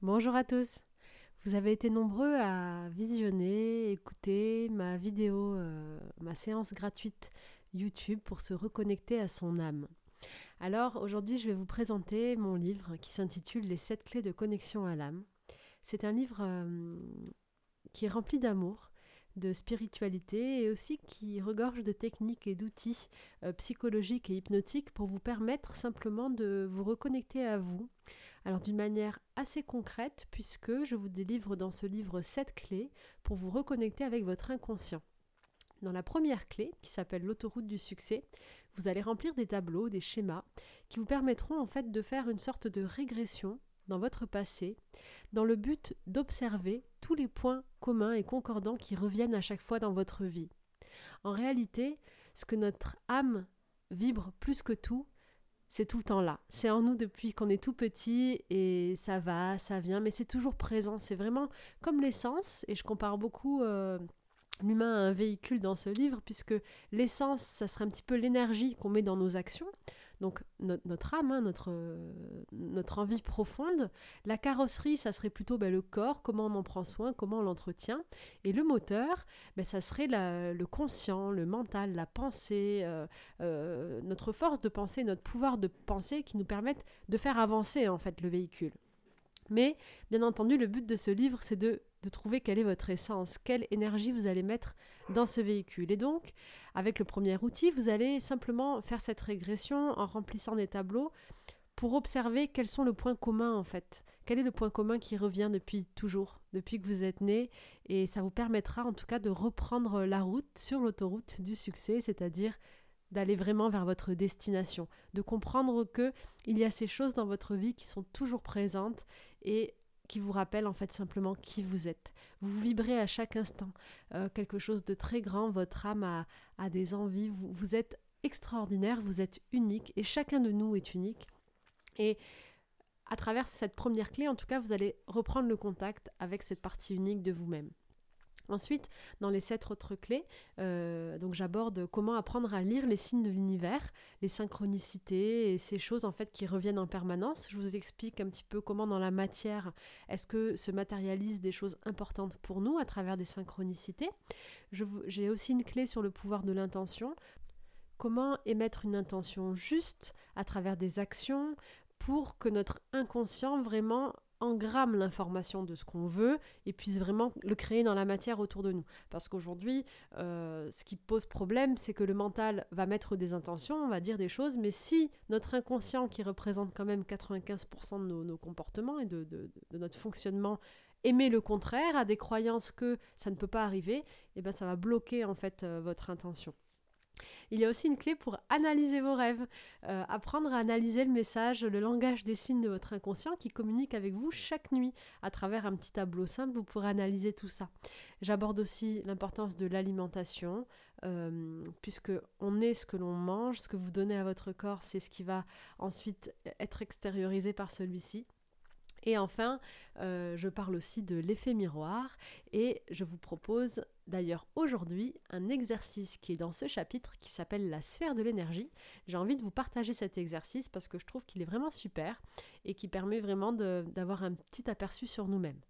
Bonjour à tous. Vous avez été nombreux à visionner, écouter ma vidéo, euh, ma séance gratuite YouTube pour se reconnecter à son âme. Alors aujourd'hui, je vais vous présenter mon livre qui s'intitule Les 7 clés de connexion à l'âme. C'est un livre euh, qui est rempli d'amour, de spiritualité et aussi qui regorge de techniques et d'outils euh, psychologiques et hypnotiques pour vous permettre simplement de vous reconnecter à vous. Alors d'une manière assez concrète puisque je vous délivre dans ce livre 7 clés pour vous reconnecter avec votre inconscient. Dans la première clé, qui s'appelle l'autoroute du succès, vous allez remplir des tableaux, des schémas, qui vous permettront en fait de faire une sorte de régression dans votre passé, dans le but d'observer tous les points communs et concordants qui reviennent à chaque fois dans votre vie. En réalité, ce que notre âme vibre plus que tout, c'est tout le temps là. C'est en nous depuis qu'on est tout petit et ça va, ça vient, mais c'est toujours présent. C'est vraiment comme l'essence, et je compare beaucoup euh, l'humain a un véhicule dans ce livre, puisque l'essence, ça serait un petit peu l'énergie qu'on met dans nos actions, donc notre, âme, hein, notre, notre envie profonde. La carrosserie, ça serait plutôt ben, le corps, comment on en prend soin, comment on l'entretient. Et le moteur, ben, ça serait le conscient, le mental, la pensée, euh, euh, notre force de penser, notre pouvoir de penser qui nous permettent de faire avancer en fait le véhicule. Mais bien entendu, le but de ce livre, c'est de, trouver quelle est votre essence, quelle énergie vous allez mettre dans ce véhicule. Et donc, avec le premier outil, vous allez simplement faire cette régression en remplissant des tableaux pour observer quels sont le point commun en fait. Quel est le point commun qui revient depuis toujours, depuis que vous êtes né, et ça vous permettra en tout cas de reprendre la route sur l'autoroute du succès, c'est-à-dire d'aller vraiment vers votre destination, de comprendre que il y a ces choses dans votre vie qui sont toujours présentes et qui vous rappellent en fait simplement qui vous êtes. Vous vibrez à chaque instant euh, quelque chose de très grand, votre âme a, des envies, vous êtes extraordinaire, vous êtes unique et chacun de nous est unique. Et à travers cette première clé, en tout cas, vous allez reprendre le contact avec cette partie unique de vous-même. Ensuite, dans les sept autres clés, euh, donc j'aborde comment apprendre à lire les signes de l'univers, les synchronicités et ces choses en fait qui reviennent en permanence. Je vous explique un petit peu comment dans la matière est-ce que se matérialisent des choses importantes pour nous à travers des synchronicités. J'ai aussi une clé sur le pouvoir de l'intention. Comment émettre une intention juste à travers des actions pour que notre inconscient vraiment engramme l'information de ce qu'on veut et puisse vraiment le créer dans la matière autour de nous. Parce qu'aujourd'hui, euh, ce qui pose problème, c'est que le mental va mettre des intentions, on va dire des choses, mais si notre inconscient, qui représente quand même 95% de nos, comportements et de, notre fonctionnement, émet le contraire, a des croyances que ça ne peut pas arriver, et eh ben ça va bloquer en fait euh, votre intention. Il y a aussi une clé pour analyser vos rêves, euh, apprendre à analyser le message, le langage des signes de votre inconscient qui communique avec vous chaque nuit à travers un petit tableau simple. Vous pourrez analyser tout ça. J'aborde aussi l'importance de l'alimentation, euh, puisque on est ce que l'on mange, ce que vous donnez à votre corps, c'est ce qui va ensuite être extériorisé par celui-ci. Et enfin, euh, je parle aussi de l'effet miroir et je vous propose d'ailleurs aujourd'hui un exercice qui est dans ce chapitre qui s'appelle la sphère de l'énergie. J'ai envie de vous partager cet exercice parce que je trouve qu'il est vraiment super et qui permet vraiment d'avoir un petit aperçu sur nous-mêmes.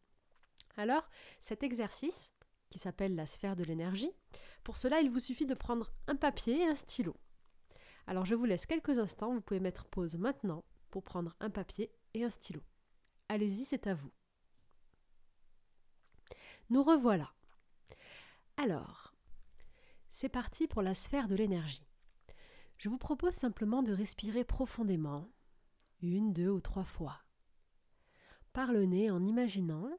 Alors, cet exercice qui s'appelle la sphère de l'énergie, pour cela il vous suffit de prendre un papier et un stylo. Alors je vous laisse quelques instants, vous pouvez mettre pause maintenant pour prendre un papier et un stylo. Allez-y, c'est à vous. Nous revoilà. Alors, c'est parti pour la sphère de l'énergie. Je vous propose simplement de respirer profondément, une, deux ou trois fois, par le nez en imaginant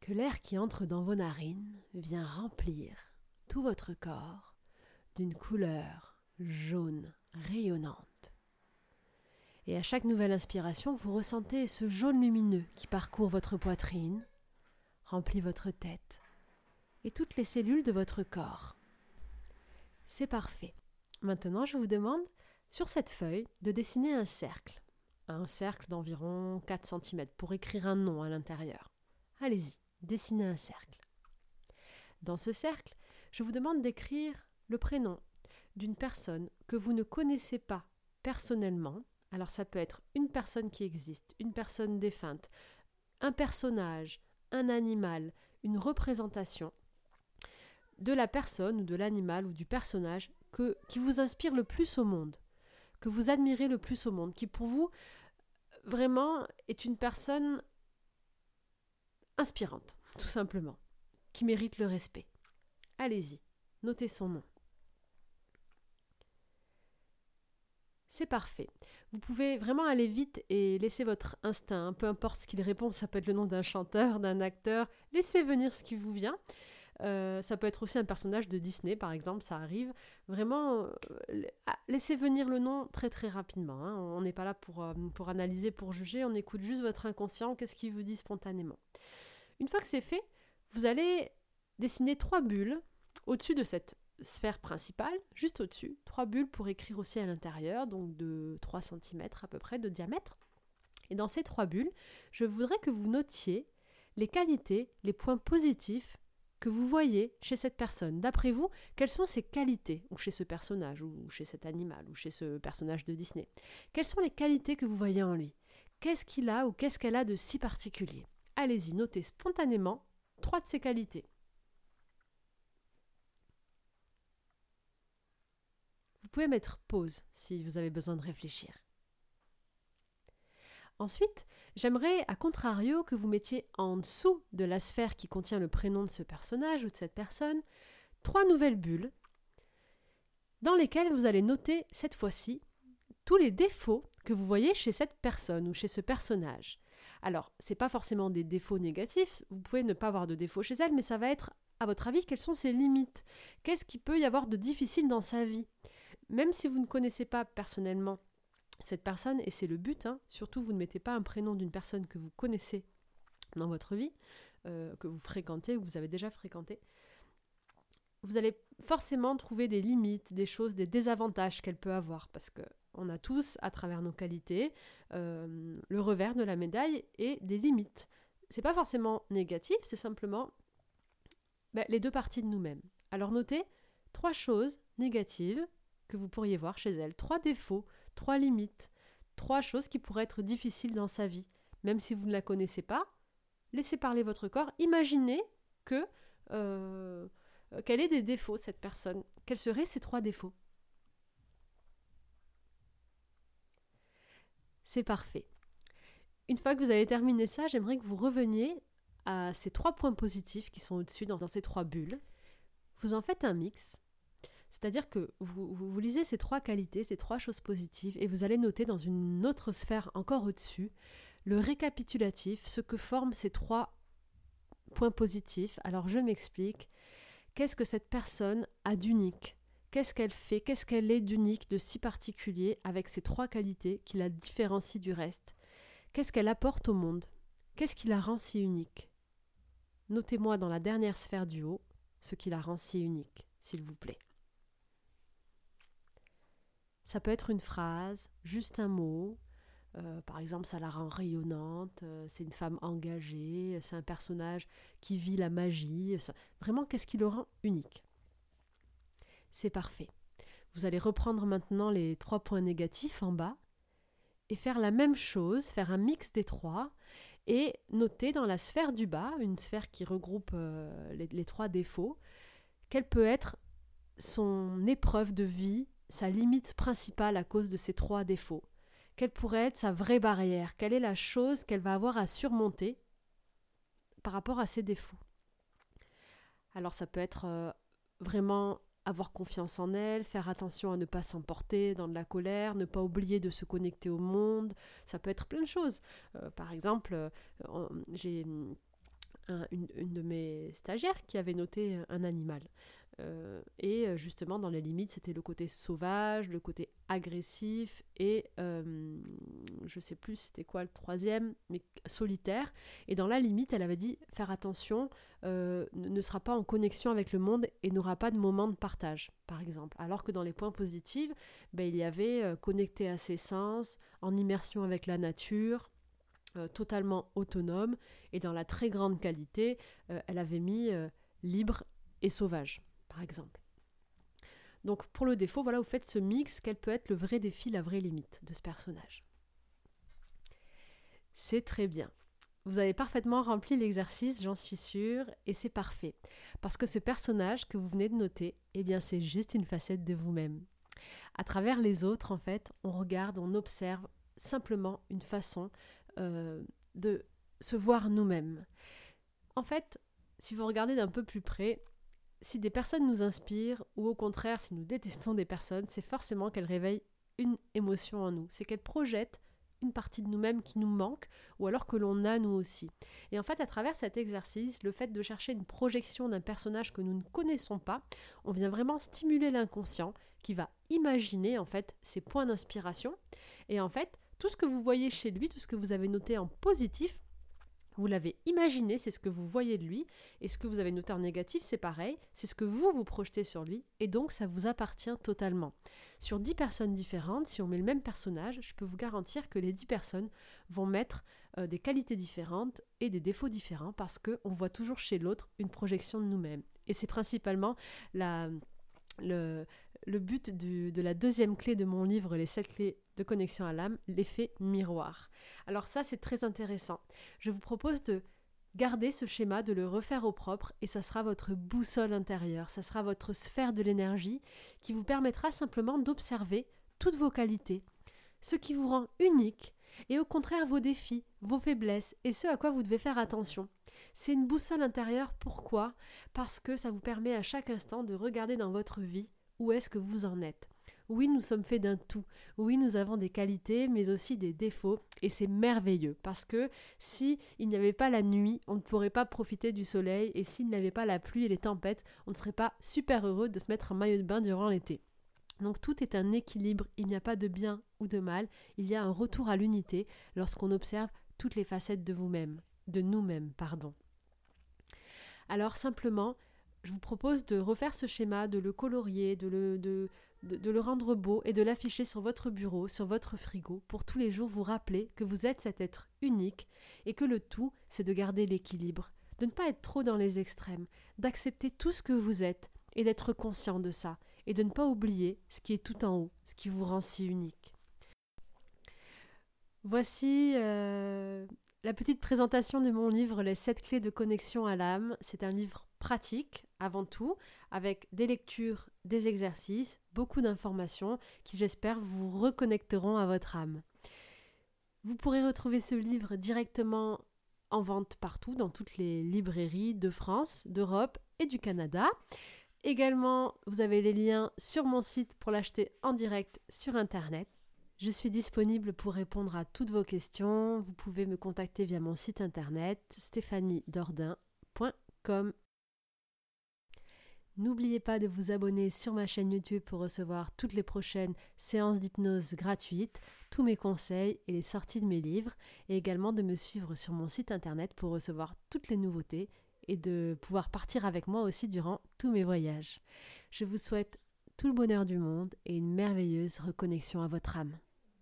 que l'air qui entre dans vos narines vient remplir tout votre corps d'une couleur jaune rayonnante. Et à chaque nouvelle inspiration, vous ressentez ce jaune lumineux qui parcourt votre poitrine, remplit votre tête et toutes les cellules de votre corps. C'est parfait. Maintenant, je vous demande, sur cette feuille, de dessiner un cercle. Un cercle d'environ 4 cm pour écrire un nom à l'intérieur. Allez-y, dessinez un cercle. Dans ce cercle, je vous demande d'écrire le prénom d'une personne que vous ne connaissez pas personnellement Alors ça peut être une personne qui existe, une personne défunte, un personnage, un animal, une représentation de la personne ou de l'animal ou du personnage que, qui vous inspire le plus au monde, que vous admirez le plus au monde, qui pour vous vraiment est une personne inspirante, tout simplement, qui mérite le respect. Allez-y, notez son nom. C'est parfait. Vous pouvez vraiment aller vite et laisser votre instinct, peu importe ce qu'il répond, ça peut être le nom d'un chanteur, d'un acteur, laissez venir ce qui vous vient. Euh, ça peut être aussi un personnage de Disney, par exemple, ça arrive. Vraiment, euh, ah, laissez venir le nom très très rapidement. Hein. On n'est pas là pour, euh, pour analyser, pour juger, on écoute juste votre inconscient, qu'est-ce qu'il vous dit spontanément. Une fois que c'est fait, vous allez dessiner trois bulles au-dessus de cette sphère principale, juste au-dessus, trois bulles pour écrire aussi à l'intérieur, donc de 3 cm à peu près de diamètre. Et dans ces trois bulles, je voudrais que vous notiez les qualités, les points positifs que vous voyez chez cette personne. D'après vous, quelles sont ses qualités, ou chez ce personnage, ou chez cet animal, ou chez ce personnage de Disney? Quelles sont les qualités que vous voyez en lui? Qu'est-ce qu'il a ou qu'est-ce qu'elle a de si particulier? Allez-y, notez spontanément trois de ses qualités. Pouvez mettre pause si vous avez besoin de réfléchir. Ensuite, j'aimerais, à contrario, que vous mettiez en dessous de la sphère qui contient le prénom de ce personnage ou de cette personne, trois nouvelles bulles dans lesquelles vous allez noter cette fois-ci tous les défauts que vous voyez chez cette personne ou chez ce personnage. Alors, ce n'est pas forcément des défauts négatifs, vous pouvez ne pas avoir de défauts chez elle, mais ça va être, à votre avis, quelles sont ses limites? Qu'est-ce qui peut y avoir de difficile dans sa vie? Même si vous ne connaissez pas personnellement cette personne, et c'est le but, hein, surtout vous ne mettez pas un prénom d'une personne que vous connaissez dans votre vie, euh, que vous fréquentez ou que vous avez déjà fréquenté, vous allez forcément trouver des limites, des choses, des désavantages qu'elle peut avoir, parce que on a tous, à travers nos qualités, euh, le revers de la médaille et des limites. C'est pas forcément négatif, c'est simplement ben, les deux parties de nous-mêmes. Alors notez trois choses négatives que vous pourriez voir chez elle, trois défauts, trois limites, trois choses qui pourraient être difficiles dans sa vie. Même si vous ne la connaissez pas, laissez parler votre corps, imaginez que euh, quel est des défauts cette personne. Quels seraient ces trois défauts? C'est parfait. Une fois que vous avez terminé ça, j'aimerais que vous reveniez à ces trois points positifs qui sont au-dessus dans ces trois bulles. Vous en faites un mix c'est-à-dire que vous, lisez ces trois qualités, ces trois choses positives, et vous allez noter dans une autre sphère encore au-dessus le récapitulatif, ce que forment ces trois points positifs. Alors je m'explique. Qu'est-ce que cette personne a d'unique? Qu'est-ce qu'elle fait? Qu'est-ce qu'elle est d'unique, de si particulier, avec ces trois qualités qui la différencient du reste? Qu'est-ce qu'elle apporte au monde? Qu'est-ce qui la rend si unique? Notez-moi dans la dernière sphère du haut ce qui la rend si unique, s'il vous plaît. Ça peut être une phrase, juste un mot. Euh, par exemple, ça la rend rayonnante, euh, c'est une femme engagée, c'est un personnage qui vit la magie. Vraiment, qu'est-ce qui le rend unique? C'est parfait. Vous allez reprendre maintenant les trois points négatifs en bas et faire la même chose, faire un mix des trois et noter dans la sphère du bas, une sphère qui regroupe euh, les trois défauts, quelle peut être son épreuve de vie sa limite principale à cause de ces trois défauts Quelle pourrait être sa vraie barrière? Quelle est la chose qu'elle va avoir à surmonter par rapport à ses défauts? Alors ça peut être euh, vraiment avoir confiance en elle, faire attention à ne pas s'emporter dans de la colère, ne pas oublier de se connecter au monde, ça peut être plein de choses. Euh, par exemple, euh, j'ai une, de mes stagiaires qui avait noté un animal. Euh, et euh, justement, dans les limites, c'était le côté sauvage, le côté agressif et euh, je sais plus c'était quoi le troisième, mais solitaire. Et dans la limite, elle avait dit faire attention, ne sera pas en connexion avec le monde et n'aura pas de moment de partage, par exemple. Alors que dans les points positifs, ben, il y avait connecté à ses sens, en immersion avec la nature, totalement autonome et dans la très grande qualité, elle avait mis libre et sauvage par exemple. Donc pour le défaut, voilà, vous faites ce mix, quel peut être le vrai défi, la vraie limite de ce personnage? C'est très bien. Vous avez parfaitement rempli l'exercice, j'en suis sûre, et c'est parfait. Parce que ce personnage que vous venez de noter, eh bien c'est juste une facette de vous-même. À travers les autres, en fait, on regarde, on observe simplement une façon euh, de se voir nous-mêmes. En fait, si vous regardez d'un peu plus près, si des personnes nous inspirent, ou au contraire, si nous détestons des personnes, c'est forcément qu'elles réveillent une émotion en nous. C'est qu'elles projettent une partie de nous-mêmes qui nous manque ou alors que l'on a nous aussi. Et en fait, à travers cet exercice, le fait de chercher une projection d'un personnage que nous ne connaissons pas, on vient vraiment stimuler l'inconscient qui va imaginer en fait ses points d'inspiration. Et en fait, tout ce que vous voyez chez lui, tout ce que vous avez noté en positif, vous l'avez imaginé, c'est ce que vous voyez de lui, et ce que vous avez noté en négatif, c'est pareil, c'est ce que vous vous projetez sur lui, et donc ça vous appartient totalement. Sur 10 personnes différentes, si on met le même personnage, je peux vous garantir que les 10 personnes vont mettre euh, des qualités différentes et des défauts différents, parce qu'on voit toujours chez l'autre une projection de nous-mêmes. Et c'est principalement la, le, but de la deuxième clé de mon livre, Les 7 clés de connexion à l'âme, l'effet miroir. Alors ça, c'est très intéressant. Je vous propose de garder ce schéma, de le refaire au propre, et ça sera votre boussole intérieure, ça sera votre sphère de l'énergie qui vous permettra simplement d'observer toutes vos qualités, ce qui vous rend unique, et au contraire vos défis, vos faiblesses, et ce à quoi vous devez faire attention. C'est une boussole intérieure, pourquoi? Parce que ça vous permet à chaque instant de regarder dans votre vie où est-ce que vous en êtes. Oui, nous sommes faits d'un tout. Oui, nous avons des qualités, mais aussi des défauts. Et c'est merveilleux parce que si il n'y avait pas la nuit, on ne pourrait pas profiter du soleil. Et s'il n'y avait pas la pluie et les tempêtes, on ne serait pas super heureux de se mettre un maillot de bain durant l'été. Donc tout est un équilibre. Il n'y a pas de bien ou de mal. Il y a un retour à l'unité lorsqu'on observe toutes les facettes de vous-même, de nous-mêmes, pardon. Alors simplement, je vous propose de refaire ce schéma, de le colorier, de le, de, de, le rendre beau et de l'afficher sur votre bureau, sur votre frigo, pour tous les jours vous rappeler que vous êtes cet être unique et que le tout, c'est de garder l'équilibre, de ne pas être trop dans les extrêmes, d'accepter tout ce que vous êtes et d'être conscient de ça, et de ne pas oublier ce qui est tout en haut, ce qui vous rend si unique. Voici euh, la petite présentation de mon livre Les 7 clés de connexion à l'âme. C'est un livre pratique avant tout, avec des lectures, des exercices, beaucoup d'informations qui j'espère vous reconnecteront à votre âme. Vous pourrez retrouver ce livre directement en vente partout, dans toutes les librairies de France, d'Europe et du Canada. Également, vous avez les liens sur mon site pour l'acheter en direct sur Internet. Je suis disponible pour répondre à toutes vos questions. Vous pouvez me contacter via mon site internet stéphaniedordin.com N'oubliez pas de vous abonner sur ma chaîne YouTube pour recevoir toutes les prochaines séances d'hypnose gratuites, tous mes conseils et les sorties de mes livres, et également de me suivre sur mon site internet pour recevoir toutes les nouveautés et de pouvoir partir avec moi aussi durant tous mes voyages. Je vous souhaite tout le bonheur du monde et une merveilleuse reconnexion à votre âme.